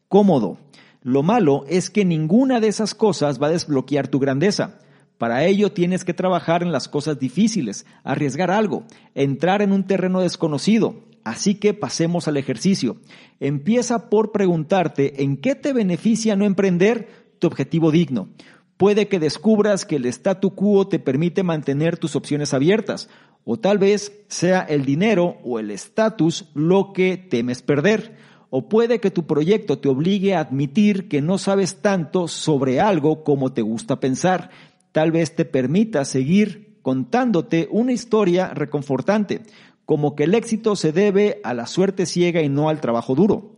Cómodo. Lo malo es que ninguna de esas cosas va a desbloquear tu grandeza. Para ello tienes que trabajar en las cosas difíciles, arriesgar algo, entrar en un terreno desconocido, Así que pasemos al ejercicio. Empieza por preguntarte en qué te beneficia no emprender tu objetivo digno. Puede que descubras que el statu quo te permite mantener tus opciones abiertas, o tal vez sea el dinero o el estatus lo que temes perder. O puede que tu proyecto te obligue a admitir que no sabes tanto sobre algo como te gusta pensar. Tal vez te permita seguir contándote una historia reconfortante como que el éxito se debe a la suerte ciega y no al trabajo duro.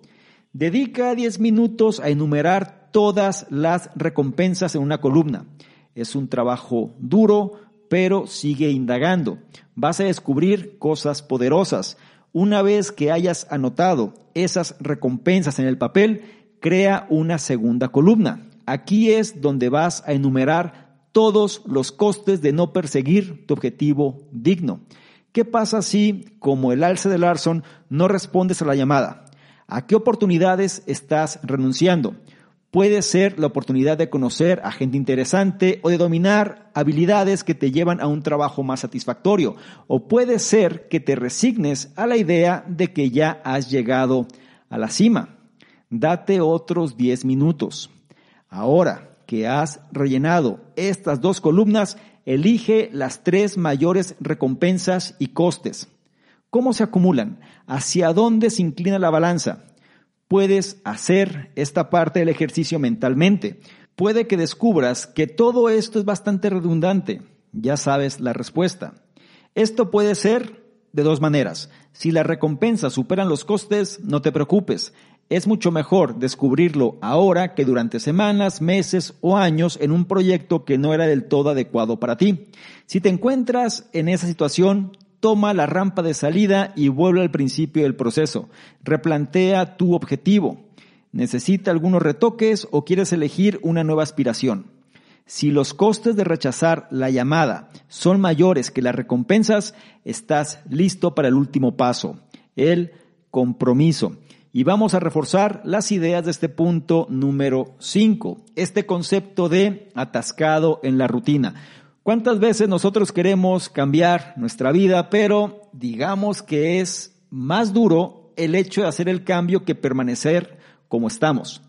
Dedica 10 minutos a enumerar todas las recompensas en una columna. Es un trabajo duro, pero sigue indagando. Vas a descubrir cosas poderosas. Una vez que hayas anotado esas recompensas en el papel, crea una segunda columna. Aquí es donde vas a enumerar todos los costes de no perseguir tu objetivo digno. ¿Qué pasa si, como el alce de Larson, no respondes a la llamada? ¿A qué oportunidades estás renunciando? Puede ser la oportunidad de conocer a gente interesante o de dominar habilidades que te llevan a un trabajo más satisfactorio. O puede ser que te resignes a la idea de que ya has llegado a la cima. Date otros 10 minutos. Ahora que has rellenado estas dos columnas, Elige las tres mayores recompensas y costes. ¿Cómo se acumulan? ¿Hacia dónde se inclina la balanza? Puedes hacer esta parte del ejercicio mentalmente. Puede que descubras que todo esto es bastante redundante. Ya sabes la respuesta. Esto puede ser de dos maneras. Si las recompensas superan los costes, no te preocupes. Es mucho mejor descubrirlo ahora que durante semanas, meses o años en un proyecto que no era del todo adecuado para ti. Si te encuentras en esa situación, toma la rampa de salida y vuelve al principio del proceso. Replantea tu objetivo. ¿Necesita algunos retoques o quieres elegir una nueva aspiración? Si los costes de rechazar la llamada son mayores que las recompensas, estás listo para el último paso, el compromiso. Y vamos a reforzar las ideas de este punto número 5, este concepto de atascado en la rutina. ¿Cuántas veces nosotros queremos cambiar nuestra vida, pero digamos que es más duro el hecho de hacer el cambio que permanecer como estamos?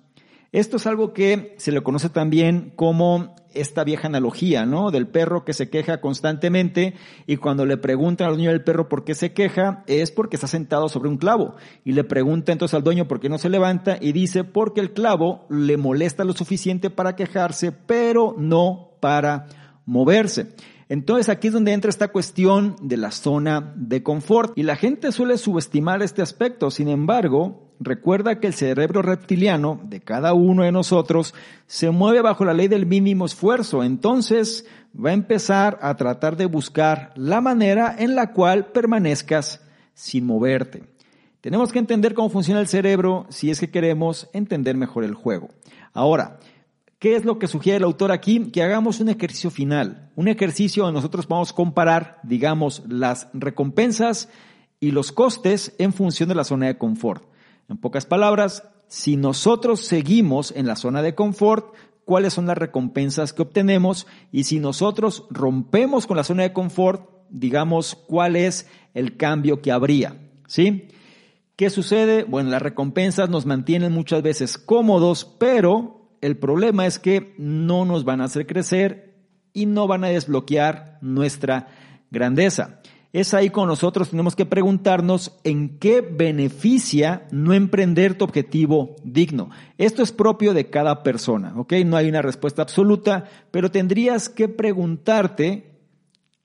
Esto es algo que se le conoce también como esta vieja analogía, ¿no? Del perro que se queja constantemente y cuando le preguntan al dueño del perro por qué se queja, es porque está sentado sobre un clavo. Y le pregunta entonces al dueño por qué no se levanta y dice porque el clavo le molesta lo suficiente para quejarse, pero no para moverse. Entonces aquí es donde entra esta cuestión de la zona de confort. Y la gente suele subestimar este aspecto. Sin embargo, recuerda que el cerebro reptiliano de cada uno de nosotros se mueve bajo la ley del mínimo esfuerzo. Entonces va a empezar a tratar de buscar la manera en la cual permanezcas sin moverte. Tenemos que entender cómo funciona el cerebro si es que queremos entender mejor el juego. Ahora, ¿Qué es lo que sugiere el autor aquí? Que hagamos un ejercicio final, un ejercicio donde nosotros vamos comparar, digamos, las recompensas y los costes en función de la zona de confort. En pocas palabras, si nosotros seguimos en la zona de confort, cuáles son las recompensas que obtenemos y si nosotros rompemos con la zona de confort, digamos, cuál es el cambio que habría, ¿sí? ¿Qué sucede? Bueno, las recompensas nos mantienen muchas veces cómodos, pero el problema es que no nos van a hacer crecer y no van a desbloquear nuestra grandeza. Es ahí con nosotros tenemos que preguntarnos en qué beneficia no emprender tu objetivo digno. Esto es propio de cada persona, ¿ok? No hay una respuesta absoluta, pero tendrías que preguntarte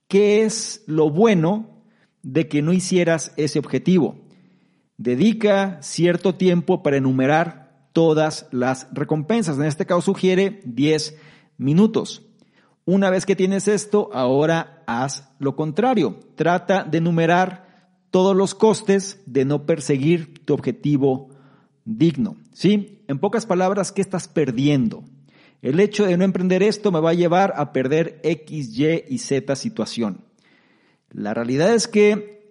qué es lo bueno de que no hicieras ese objetivo. Dedica cierto tiempo para enumerar todas las recompensas. En este caso sugiere 10 minutos. Una vez que tienes esto, ahora haz lo contrario. Trata de enumerar todos los costes de no perseguir tu objetivo digno. ¿Sí? En pocas palabras, ¿qué estás perdiendo? El hecho de no emprender esto me va a llevar a perder X, Y y Z situación. La realidad es que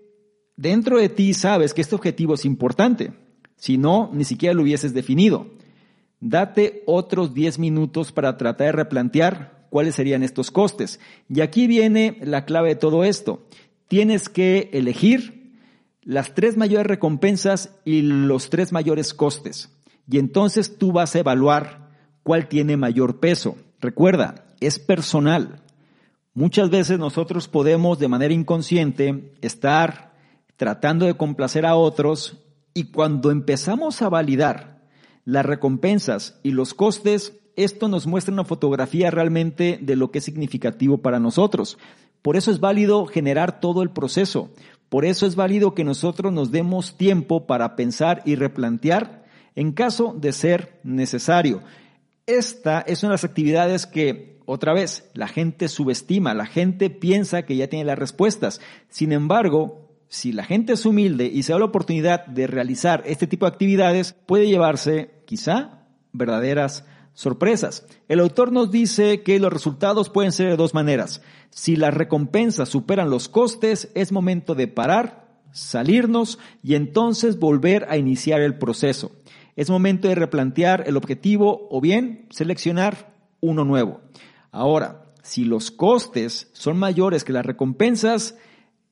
dentro de ti sabes que este objetivo es importante. Si no, ni siquiera lo hubieses definido. Date otros 10 minutos para tratar de replantear cuáles serían estos costes. Y aquí viene la clave de todo esto. Tienes que elegir las tres mayores recompensas y los tres mayores costes. Y entonces tú vas a evaluar cuál tiene mayor peso. Recuerda, es personal. Muchas veces nosotros podemos de manera inconsciente estar tratando de complacer a otros y cuando empezamos a validar las recompensas y los costes, esto nos muestra una fotografía realmente de lo que es significativo para nosotros. Por eso es válido generar todo el proceso. Por eso es válido que nosotros nos demos tiempo para pensar y replantear en caso de ser necesario. Esta es una de las actividades que, otra vez, la gente subestima, la gente piensa que ya tiene las respuestas. Sin embargo, si la gente es humilde y se da la oportunidad de realizar este tipo de actividades, puede llevarse quizá verdaderas sorpresas. El autor nos dice que los resultados pueden ser de dos maneras. Si las recompensas superan los costes, es momento de parar, salirnos y entonces volver a iniciar el proceso. Es momento de replantear el objetivo o bien seleccionar uno nuevo. Ahora, si los costes son mayores que las recompensas,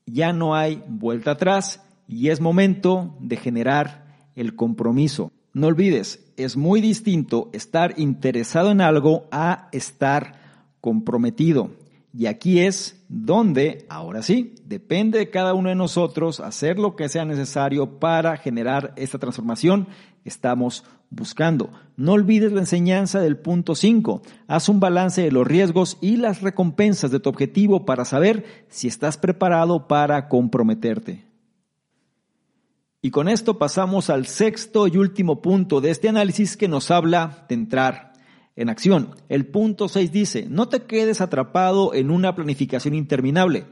ya no hay vuelta atrás y es momento de generar el compromiso. No olvides, es muy distinto estar interesado en algo a estar comprometido. Y aquí es donde, ahora sí, depende de cada uno de nosotros hacer lo que sea necesario para generar esta transformación estamos buscando. No olvides la enseñanza del punto 5. Haz un balance de los riesgos y las recompensas de tu objetivo para saber si estás preparado para comprometerte. Y con esto pasamos al sexto y último punto de este análisis que nos habla de entrar en acción. El punto 6 dice, no te quedes atrapado en una planificación interminable.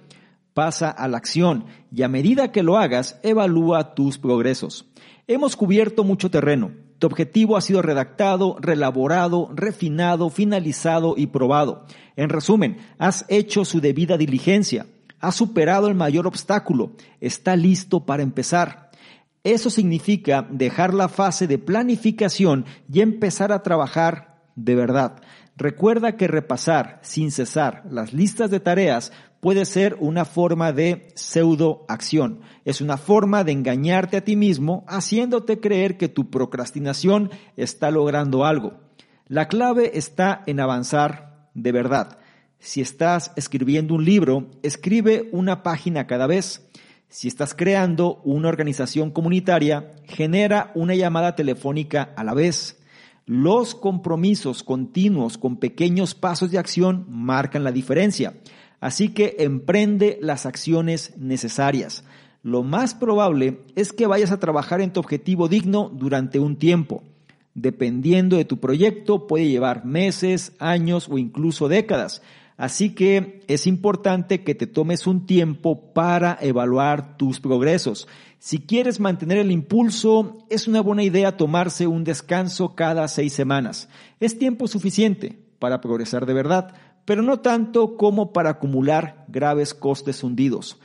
pasa a la acción y a medida que lo hagas, evalúa tus progresos. Hemos cubierto mucho terreno. Tu objetivo ha sido redactado, relaborado, refinado, finalizado y probado. En resumen, has hecho su debida diligencia, has superado el mayor obstáculo, está listo para empezar. Eso significa dejar la fase de planificación y empezar a trabajar de verdad. Recuerda que repasar sin cesar las listas de tareas puede ser una forma de pseudoacción. Es una forma de engañarte a ti mismo haciéndote creer que tu procrastinación está logrando algo. La clave está en avanzar de verdad. Si estás escribiendo un libro, escribe una página cada vez. Si estás creando una organización comunitaria, genera una llamada telefónica a la vez. Los compromisos continuos con pequeños pasos de acción marcan la diferencia. Así que emprende las acciones necesarias. Lo más probable es que vayas a trabajar en tu objetivo digno durante un tiempo. Dependiendo de tu proyecto, puede llevar meses, años o incluso décadas. Así que es importante que te tomes un tiempo para evaluar tus progresos. Si quieres mantener el impulso, es una buena idea tomarse un descanso cada seis semanas. Es tiempo suficiente para progresar de verdad pero no tanto como para acumular graves costes hundidos.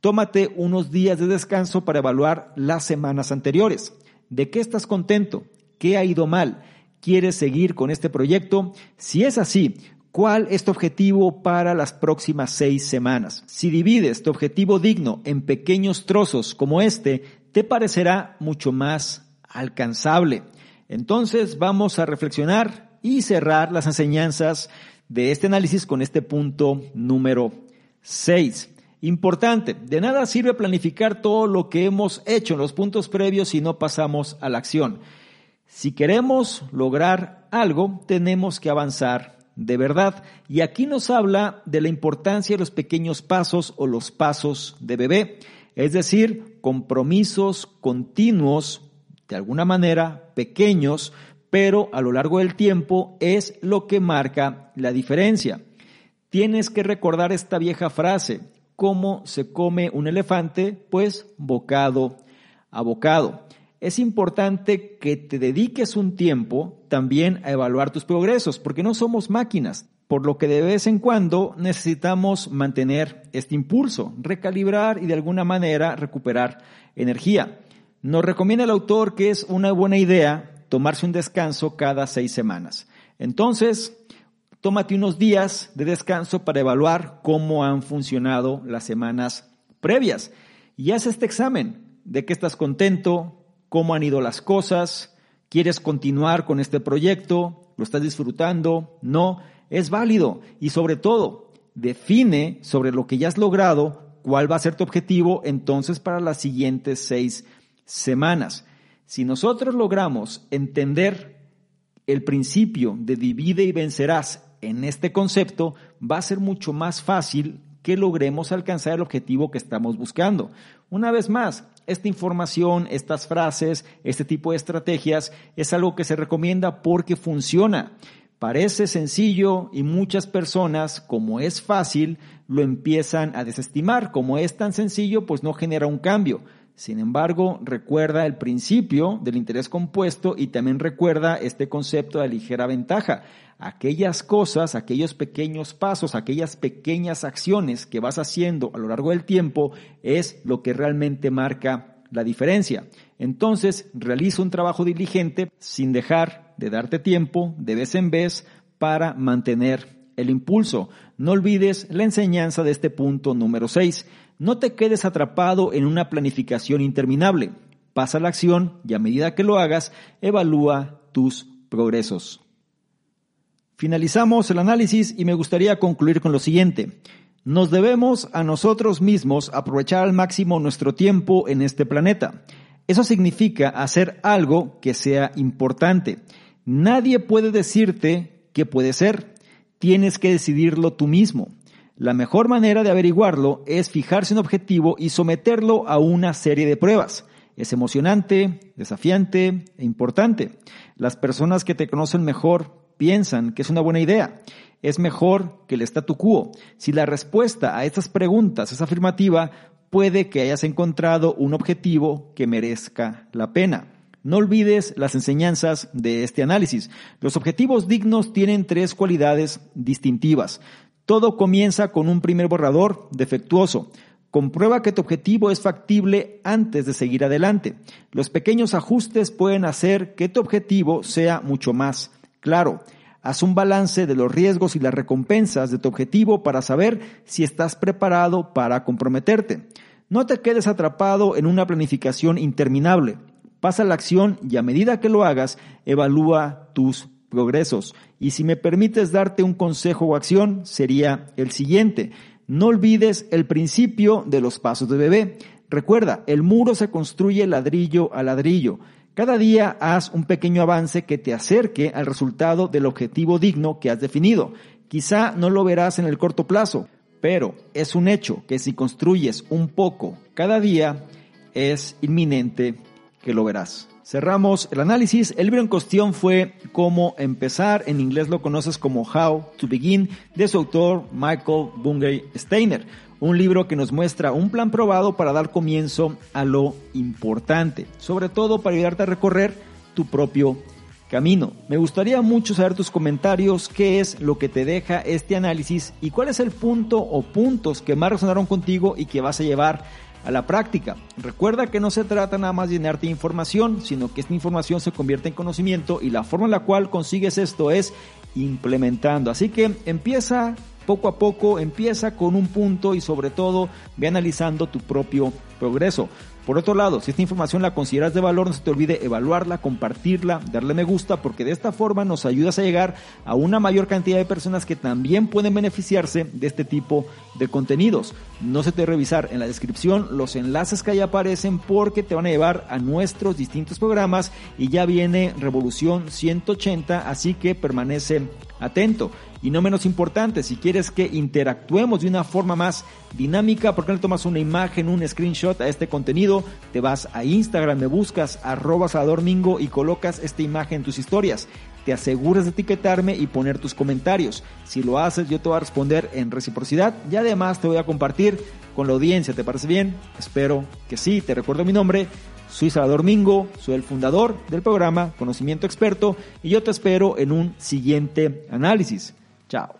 Tómate unos días de descanso para evaluar las semanas anteriores. ¿De qué estás contento? ¿Qué ha ido mal? ¿Quieres seguir con este proyecto? Si es así, ¿cuál es tu objetivo para las próximas seis semanas? Si divides tu objetivo digno en pequeños trozos como este, te parecerá mucho más alcanzable. Entonces vamos a reflexionar y cerrar las enseñanzas de este análisis con este punto número 6. Importante, de nada sirve planificar todo lo que hemos hecho en los puntos previos si no pasamos a la acción. Si queremos lograr algo, tenemos que avanzar de verdad. Y aquí nos habla de la importancia de los pequeños pasos o los pasos de bebé, es decir, compromisos continuos, de alguna manera pequeños, pero a lo largo del tiempo es lo que marca la diferencia. Tienes que recordar esta vieja frase, ¿cómo se come un elefante? Pues bocado a bocado. Es importante que te dediques un tiempo también a evaluar tus progresos, porque no somos máquinas, por lo que de vez en cuando necesitamos mantener este impulso, recalibrar y de alguna manera recuperar energía. Nos recomienda el autor que es una buena idea tomarse un descanso cada seis semanas. Entonces, tómate unos días de descanso para evaluar cómo han funcionado las semanas previas y haz este examen de qué estás contento, cómo han ido las cosas, quieres continuar con este proyecto, lo estás disfrutando, no, es válido y sobre todo, define sobre lo que ya has logrado cuál va a ser tu objetivo entonces para las siguientes seis semanas. Si nosotros logramos entender el principio de divide y vencerás en este concepto, va a ser mucho más fácil que logremos alcanzar el objetivo que estamos buscando. Una vez más, esta información, estas frases, este tipo de estrategias es algo que se recomienda porque funciona. Parece sencillo y muchas personas, como es fácil, lo empiezan a desestimar. Como es tan sencillo, pues no genera un cambio. Sin embargo, recuerda el principio del interés compuesto y también recuerda este concepto de ligera ventaja. Aquellas cosas, aquellos pequeños pasos, aquellas pequeñas acciones que vas haciendo a lo largo del tiempo es lo que realmente marca la diferencia. Entonces, realiza un trabajo diligente sin dejar de darte tiempo de vez en vez para mantener el impulso. No olvides la enseñanza de este punto número 6. No te quedes atrapado en una planificación interminable. Pasa la acción y a medida que lo hagas, evalúa tus progresos. Finalizamos el análisis y me gustaría concluir con lo siguiente. Nos debemos a nosotros mismos aprovechar al máximo nuestro tiempo en este planeta. Eso significa hacer algo que sea importante. Nadie puede decirte qué puede ser. Tienes que decidirlo tú mismo. La mejor manera de averiguarlo es fijarse un objetivo y someterlo a una serie de pruebas. Es emocionante, desafiante e importante. Las personas que te conocen mejor piensan que es una buena idea. es mejor que el statu quo. Si la respuesta a estas preguntas es afirmativa, puede que hayas encontrado un objetivo que merezca la pena. No olvides las enseñanzas de este análisis. Los objetivos dignos tienen tres cualidades distintivas. Todo comienza con un primer borrador defectuoso. Comprueba que tu objetivo es factible antes de seguir adelante. Los pequeños ajustes pueden hacer que tu objetivo sea mucho más claro. Haz un balance de los riesgos y las recompensas de tu objetivo para saber si estás preparado para comprometerte. No te quedes atrapado en una planificación interminable. Pasa la acción y a medida que lo hagas, evalúa tus progresos. Y si me permites darte un consejo o acción, sería el siguiente. No olvides el principio de los pasos de bebé. Recuerda, el muro se construye ladrillo a ladrillo. Cada día haz un pequeño avance que te acerque al resultado del objetivo digno que has definido. Quizá no lo verás en el corto plazo, pero es un hecho que si construyes un poco cada día, es inminente que lo verás. Cerramos el análisis. El libro en cuestión fue Cómo empezar, en inglés lo conoces como How to Begin, de su autor Michael Bungay Steiner. Un libro que nos muestra un plan probado para dar comienzo a lo importante, sobre todo para ayudarte a recorrer tu propio camino. Me gustaría mucho saber tus comentarios, qué es lo que te deja este análisis y cuál es el punto o puntos que más resonaron contigo y que vas a llevar a la práctica. Recuerda que no se trata nada más de llenarte información, sino que esta información se convierte en conocimiento y la forma en la cual consigues esto es implementando. Así que empieza poco a poco, empieza con un punto y sobre todo ve analizando tu propio progreso. Por otro lado, si esta información la consideras de valor, no se te olvide evaluarla, compartirla, darle me gusta, porque de esta forma nos ayudas a llegar a una mayor cantidad de personas que también pueden beneficiarse de este tipo de contenidos. No se te revisar en la descripción los enlaces que ahí aparecen porque te van a llevar a nuestros distintos programas y ya viene Revolución 180, así que permanece atento. Y no menos importante, si quieres que interactuemos de una forma más dinámica, ¿por qué no tomas una imagen, un screenshot a este contenido? Te vas a Instagram, me buscas arroba Mingo y colocas esta imagen en tus historias. Te aseguras de etiquetarme y poner tus comentarios. Si lo haces, yo te voy a responder en reciprocidad y además te voy a compartir con la audiencia. ¿Te parece bien? Espero que sí. Te recuerdo mi nombre. Soy Salvador Mingo, soy el fundador del programa Conocimiento Experto y yo te espero en un siguiente análisis. Chao.